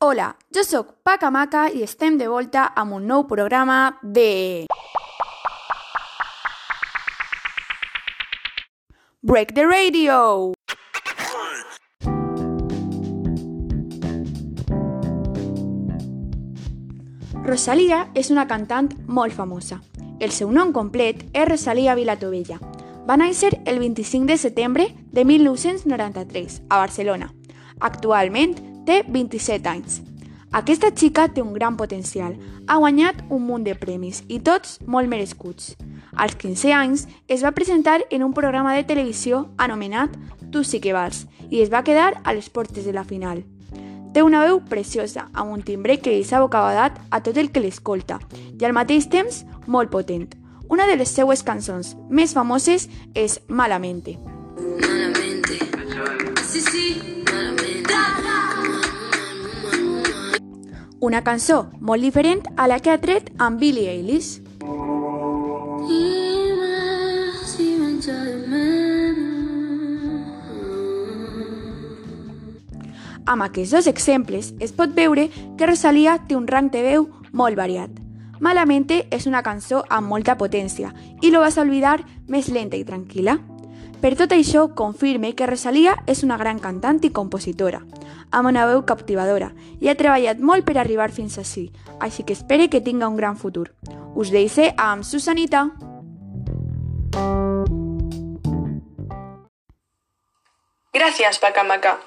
Hola, jo sóc Paca Maca i estem de volta amb un nou programa de... Break the Radio! Rosalia és una cantant molt famosa. El seu nom complet és Rosalia Vilatovella. Va néixer el 25 de setembre de 1993 a Barcelona. Actualment té 27 anys. Aquesta xica té un gran potencial. Ha guanyat un munt de premis i tots molt merescuts. Als 15 anys es va presentar en un programa de televisió anomenat Tu sí que vals i es va quedar a les portes de la final. Té una veu preciosa, amb un timbre que deixa bocabadat a tot el que l'escolta i al mateix temps molt potent. Una de les seues cançons més famoses és Malamente. Malamente. Sí, sí, Una cançó molt diferent a la que ha tret amb Billie Eilish. Amb aquests dos exemples es pot veure que Rosalia té un rang de veu molt variat. Malamente és una cançó amb molta potència i lo vas a olvidar més lenta i tranquil·la. Per tot això, confirme que Rosalia és una gran cantant i compositora, amb una veu captivadora i ha treballat molt per arribar fins ací, així que espere que tinga un gran futur. Us deixe amb Susanita. Gracias, Pacamaca.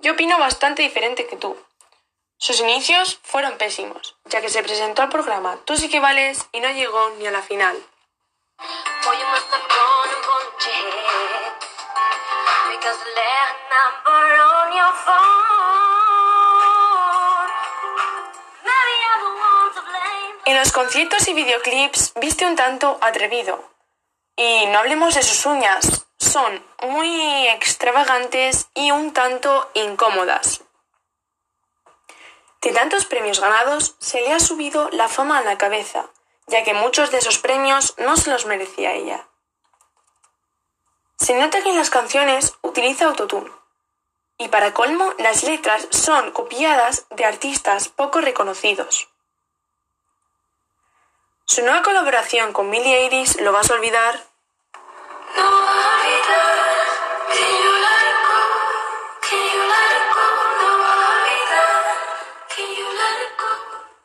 Yo opino bastante diferente que tú. Sus inicios fueron pésimos, ya que se presentó al programa Tú sí que vales y no llegó ni a la final. Boy, you En los conciertos y videoclips viste un tanto atrevido. Y no hablemos de sus uñas, son muy extravagantes y un tanto incómodas. De tantos premios ganados, se le ha subido la fama a la cabeza, ya que muchos de esos premios no se los merecía ella. Se nota que en las canciones utiliza autotune. Y para colmo, las letras son copiadas de artistas poco reconocidos. Su nueva colaboración con Billie Eilish lo vas a olvidar?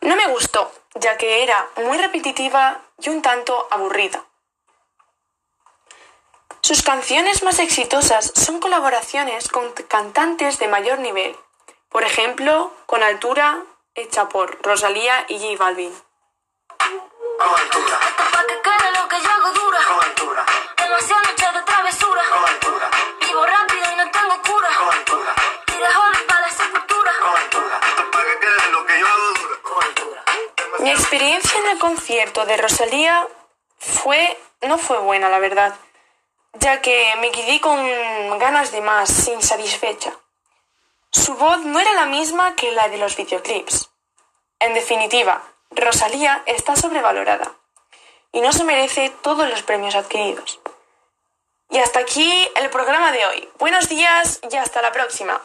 No me gustó, ya que era muy repetitiva y un tanto aburrida. Sus canciones más exitosas son colaboraciones con cantantes de mayor nivel, por ejemplo, con Altura, hecha por Rosalía y J Balvin. Con altura, Esto pa' que quede lo que yo hago dura. con altura, Demasiadas noches de travesura. con altura, Vivo rápido y no tengo cura. con altura, Y dejo para la sepultura. con altura. Esto es para que quede lo que yo hago dura. Con altura. Mi experiencia en el concierto de Rosalía fue no fue buena, la verdad, ya que me quedé con ganas de más, insatisfecha. Su voz no era la misma que la de los videoclips. En definitiva, Rosalía está sobrevalorada y no se merece todos los premios adquiridos. Y hasta aquí el programa de hoy. Buenos días y hasta la próxima.